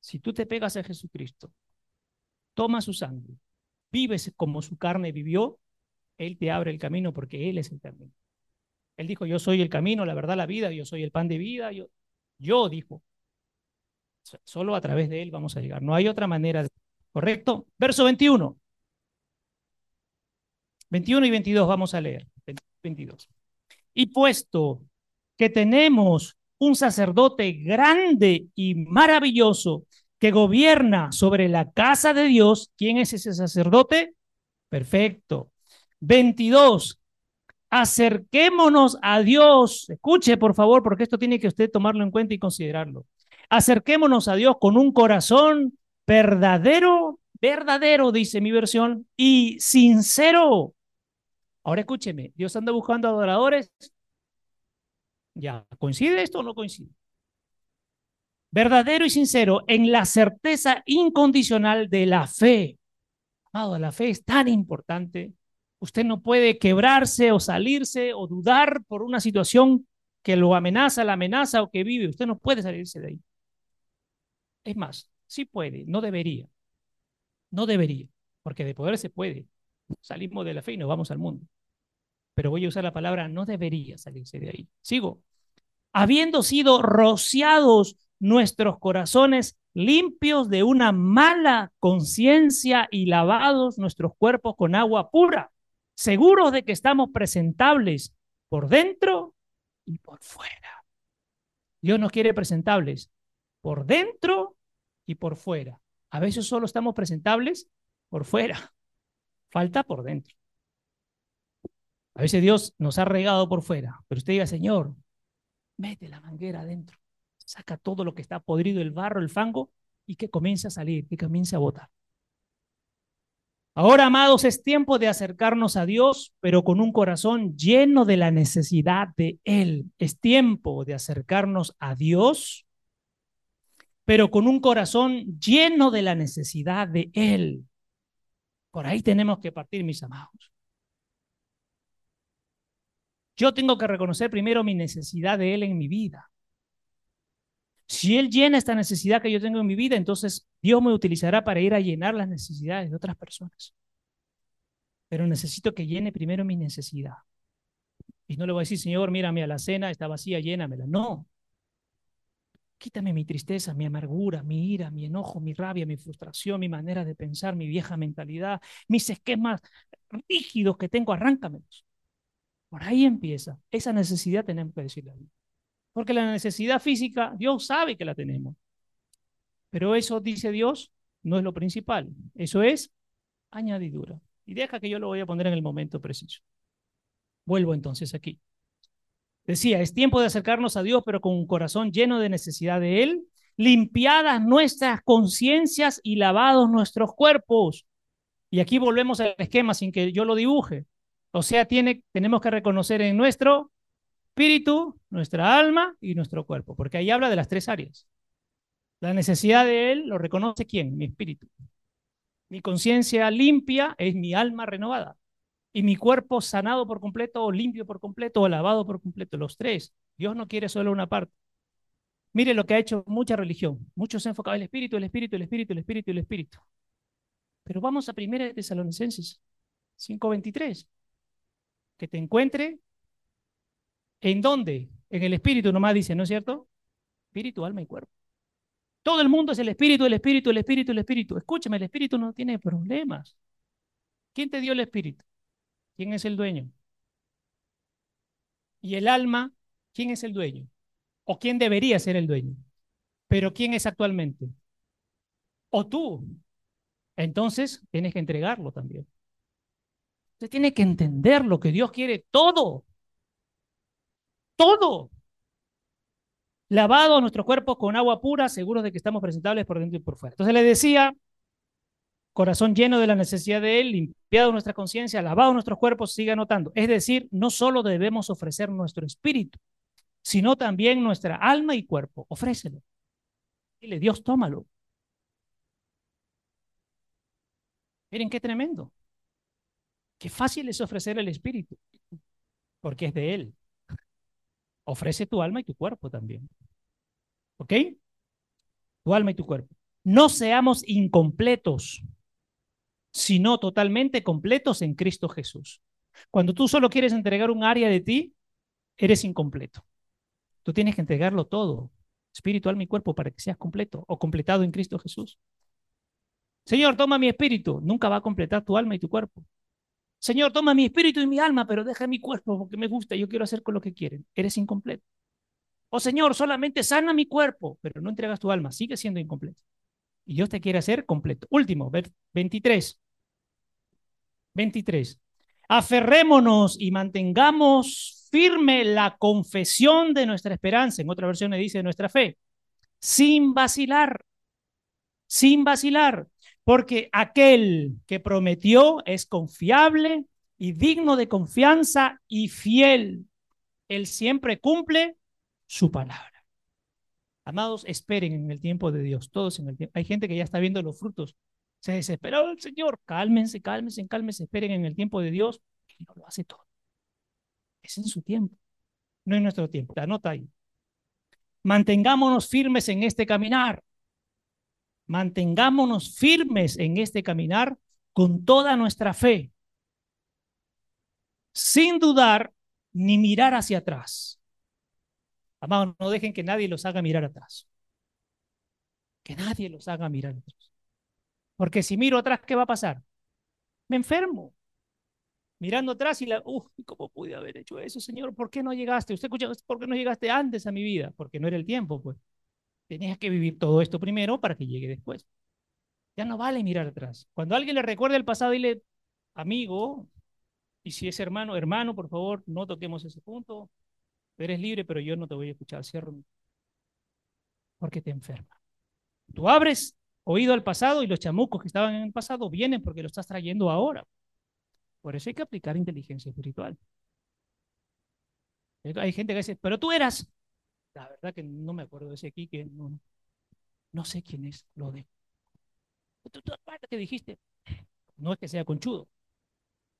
Si tú te pegas a Jesucristo, toma su sangre, vives como su carne vivió, Él te abre el camino porque Él es el camino. Él dijo, yo soy el camino, la verdad, la vida, yo soy el pan de vida. Yo, yo dijo, Solo a través de Él vamos a llegar. No hay otra manera. ¿Correcto? Verso 21. 21 y 22 vamos a leer. 22. Y puesto que tenemos un sacerdote grande y maravilloso que gobierna sobre la casa de Dios, ¿quién es ese sacerdote? Perfecto. 22. Acerquémonos a Dios. Escuche, por favor, porque esto tiene que usted tomarlo en cuenta y considerarlo. Acerquémonos a Dios con un corazón verdadero, verdadero, dice mi versión, y sincero. Ahora escúcheme, Dios anda buscando adoradores. Ya, ¿coincide esto o no coincide? Verdadero y sincero en la certeza incondicional de la fe. Amado, la fe es tan importante. Usted no puede quebrarse o salirse o dudar por una situación que lo amenaza, la amenaza o que vive. Usted no puede salirse de ahí. Es más, sí puede, no debería. No debería, porque de poder se puede. Salimos de la fe y nos vamos al mundo. Pero voy a usar la palabra no debería salirse de ahí. Sigo. Habiendo sido rociados nuestros corazones limpios de una mala conciencia y lavados nuestros cuerpos con agua pura, seguros de que estamos presentables por dentro y por fuera. Dios nos quiere presentables por dentro y por fuera. A veces solo estamos presentables por fuera, falta por dentro. A veces Dios nos ha regado por fuera, pero usted diga, Señor, mete la manguera adentro, saca todo lo que está podrido, el barro, el fango, y que comience a salir, que comience a botar. Ahora, amados, es tiempo de acercarnos a Dios, pero con un corazón lleno de la necesidad de Él. Es tiempo de acercarnos a Dios pero con un corazón lleno de la necesidad de Él. Por ahí tenemos que partir, mis amados. Yo tengo que reconocer primero mi necesidad de Él en mi vida. Si Él llena esta necesidad que yo tengo en mi vida, entonces Dios me utilizará para ir a llenar las necesidades de otras personas. Pero necesito que llene primero mi necesidad. Y no le voy a decir, Señor, mírame a la cena, está vacía, llénamela. No, Quítame mi tristeza, mi amargura, mi ira, mi enojo, mi rabia, mi frustración, mi manera de pensar, mi vieja mentalidad, mis esquemas rígidos que tengo, arráncamelos. Por ahí empieza. Esa necesidad tenemos que decirle a Dios. Porque la necesidad física, Dios sabe que la tenemos. Pero eso, dice Dios, no es lo principal. Eso es añadidura. Y deja que yo lo voy a poner en el momento preciso. Vuelvo entonces aquí. Decía, es tiempo de acercarnos a Dios, pero con un corazón lleno de necesidad de Él, limpiadas nuestras conciencias y lavados nuestros cuerpos. Y aquí volvemos al esquema sin que yo lo dibuje. O sea, tiene, tenemos que reconocer en nuestro espíritu, nuestra alma y nuestro cuerpo, porque ahí habla de las tres áreas. La necesidad de Él lo reconoce quién? Mi espíritu. Mi conciencia limpia es mi alma renovada. Y mi cuerpo sanado por completo, o limpio por completo, o lavado por completo. Los tres. Dios no quiere solo una parte. Mire lo que ha hecho mucha religión. Muchos se han enfocado en el espíritu, el espíritu, el espíritu, el espíritu, el espíritu. Pero vamos a 1 Tesalonicenses 5:23. Que te encuentre en dónde? En el espíritu nomás dice, ¿no es cierto? Espíritu, alma y cuerpo. Todo el mundo es el espíritu, el espíritu, el espíritu, el espíritu. Escúchame, el espíritu no tiene problemas. ¿Quién te dio el espíritu? ¿Quién es el dueño? Y el alma, ¿quién es el dueño? ¿O quién debería ser el dueño? Pero ¿quién es actualmente? ¿O tú? Entonces tienes que entregarlo también. Usted tiene que entender lo que Dios quiere todo. Todo lavado nuestros cuerpos con agua pura, seguros de que estamos presentables por dentro y por fuera. Entonces le decía, corazón lleno de la necesidad de Él, limpiado nuestra conciencia, lavado nuestros cuerpos, siga anotando. Es decir, no solo debemos ofrecer nuestro espíritu, sino también nuestra alma y cuerpo. Ofrécelo. Dile, Dios, tómalo. Miren qué tremendo. Qué fácil es ofrecer el espíritu, porque es de Él ofrece tu alma y tu cuerpo también. ¿Ok? Tu alma y tu cuerpo. No seamos incompletos, sino totalmente completos en Cristo Jesús. Cuando tú solo quieres entregar un área de ti, eres incompleto. Tú tienes que entregarlo todo, espíritu, alma y cuerpo, para que seas completo o completado en Cristo Jesús. Señor, toma mi espíritu. Nunca va a completar tu alma y tu cuerpo. Señor, toma mi espíritu y mi alma, pero deja mi cuerpo porque me gusta, yo quiero hacer con lo que quieren. Eres incompleto. O Señor, solamente sana mi cuerpo, pero no entregas tu alma, sigue siendo incompleto. Y Dios te quiere hacer completo. Último, 23. 23. Aferrémonos y mantengamos firme la confesión de nuestra esperanza. En otra versión dice nuestra fe. Sin vacilar. Sin vacilar porque aquel que prometió es confiable y digno de confianza y fiel. Él siempre cumple su palabra. Amados, esperen en el tiempo de Dios, todos en el tiempo. Hay gente que ya está viendo los frutos. Se desesperó el Señor. Cálmense, cálmense, cálmense, esperen en el tiempo de Dios. Él no lo hace todo. Es en su tiempo, no en nuestro tiempo. Anota ahí. Mantengámonos firmes en este caminar mantengámonos firmes en este caminar con toda nuestra fe, sin dudar ni mirar hacia atrás. Amados, no dejen que nadie los haga mirar atrás. Que nadie los haga mirar atrás. Porque si miro atrás, ¿qué va a pasar? Me enfermo. Mirando atrás y la, uff, ¿cómo pude haber hecho eso, Señor? ¿Por qué no llegaste? Usted escucha, ¿por qué no llegaste antes a mi vida? Porque no era el tiempo, pues. Tenías que vivir todo esto primero para que llegue después. Ya no vale mirar atrás. Cuando alguien le recuerda el pasado, dile, amigo, y si es hermano, hermano, por favor, no toquemos ese punto. Eres libre, pero yo no te voy a escuchar. Cierro. Porque te enferma. Tú abres oído al pasado y los chamucos que estaban en el pasado vienen porque lo estás trayendo ahora. Por eso hay que aplicar inteligencia espiritual. Hay gente que dice, pero tú eras, la verdad que no me acuerdo de ese aquí, que no, no sé quién es, lo de. Tú, que dijiste, no es que sea conchudo,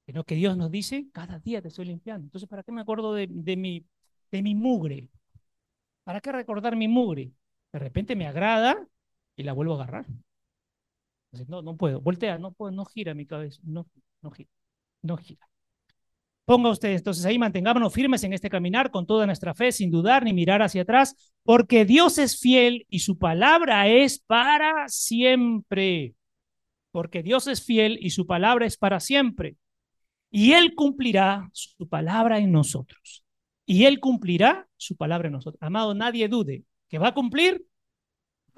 sino que Dios nos dice, cada día te estoy limpiando. Entonces, ¿para qué me acuerdo de, de, mi, de mi mugre? ¿Para qué recordar mi mugre? De repente me agrada y la vuelvo a agarrar. No, no puedo, voltea, no puedo, no gira mi cabeza, no, no gira, no gira. Ponga usted, entonces ahí mantengámonos firmes en este caminar con toda nuestra fe, sin dudar ni mirar hacia atrás, porque Dios es fiel y su palabra es para siempre. Porque Dios es fiel y su palabra es para siempre. Y Él cumplirá su palabra en nosotros. Y Él cumplirá su palabra en nosotros. Amado, nadie dude que va a cumplir,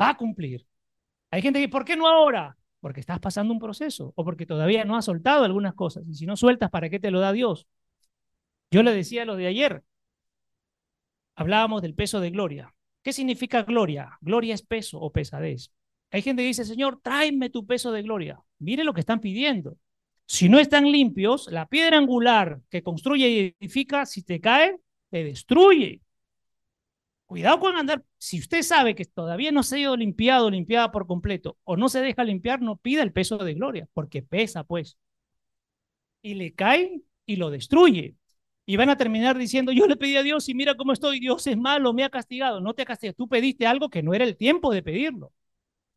va a cumplir. Hay gente que, ¿por qué no ahora? Porque estás pasando un proceso o porque todavía no has soltado algunas cosas. Y si no sueltas, ¿para qué te lo da Dios? Yo le decía lo de ayer. Hablábamos del peso de gloria. ¿Qué significa gloria? Gloria es peso o pesadez. Hay gente que dice, Señor, tráeme tu peso de gloria. Mire lo que están pidiendo. Si no están limpios, la piedra angular que construye y edifica, si te cae, te destruye. Cuidado con andar. Si usted sabe que todavía no se ha ido limpiado, limpiada por completo, o no se deja limpiar, no pida el peso de gloria, porque pesa, pues. Y le cae y lo destruye. Y van a terminar diciendo, yo le pedí a Dios y mira cómo estoy, Dios es malo, me ha castigado. No te ha castigado, tú pediste algo que no era el tiempo de pedirlo.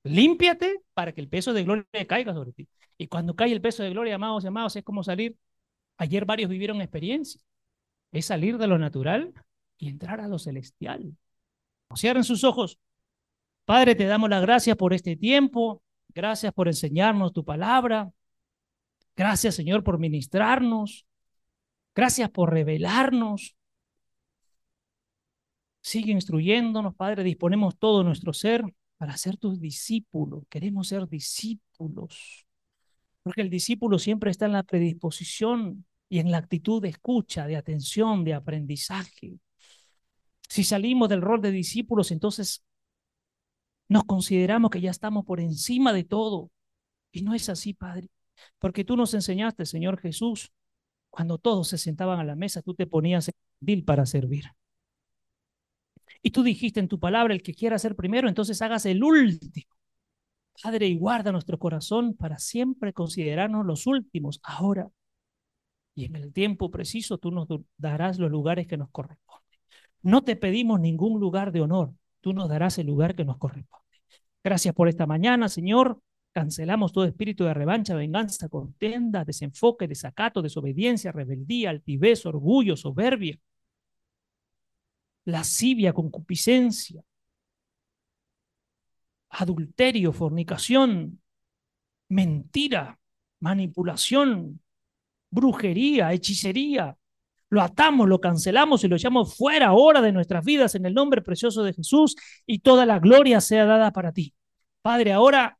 Límpiate para que el peso de gloria caiga sobre ti. Y cuando cae el peso de gloria, amados y amados, es como salir. Ayer varios vivieron experiencia. Es salir de lo natural y entrar a lo celestial. Cierren sus ojos. Padre, te damos las gracias por este tiempo. Gracias por enseñarnos tu palabra. Gracias, Señor, por ministrarnos. Gracias por revelarnos. Sigue instruyéndonos, Padre. Disponemos todo nuestro ser para ser tus discípulos. Queremos ser discípulos. Porque el discípulo siempre está en la predisposición y en la actitud de escucha, de atención, de aprendizaje. Si salimos del rol de discípulos, entonces nos consideramos que ya estamos por encima de todo. Y no es así, Padre. Porque tú nos enseñaste, Señor Jesús, cuando todos se sentaban a la mesa, tú te ponías en para servir. Y tú dijiste en tu palabra, el que quiera ser primero, entonces hagas el último. Padre, y guarda nuestro corazón para siempre considerarnos los últimos, ahora. Y en el tiempo preciso tú nos darás los lugares que nos corresponden. No te pedimos ningún lugar de honor, tú nos darás el lugar que nos corresponde. Gracias por esta mañana, Señor. Cancelamos todo espíritu de revancha, venganza, contienda, desenfoque, desacato, desobediencia, rebeldía, altivez, orgullo, soberbia, lascivia, concupiscencia, adulterio, fornicación, mentira, manipulación, brujería, hechicería. Lo atamos, lo cancelamos y lo echamos fuera ahora de nuestras vidas en el nombre precioso de Jesús y toda la gloria sea dada para ti. Padre, ahora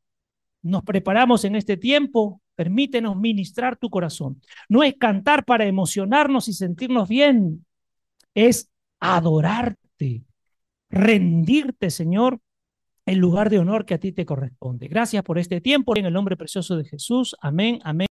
nos preparamos en este tiempo, permítenos ministrar tu corazón. No es cantar para emocionarnos y sentirnos bien, es adorarte, rendirte, Señor, el lugar de honor que a ti te corresponde. Gracias por este tiempo. En el nombre precioso de Jesús. Amén, amén.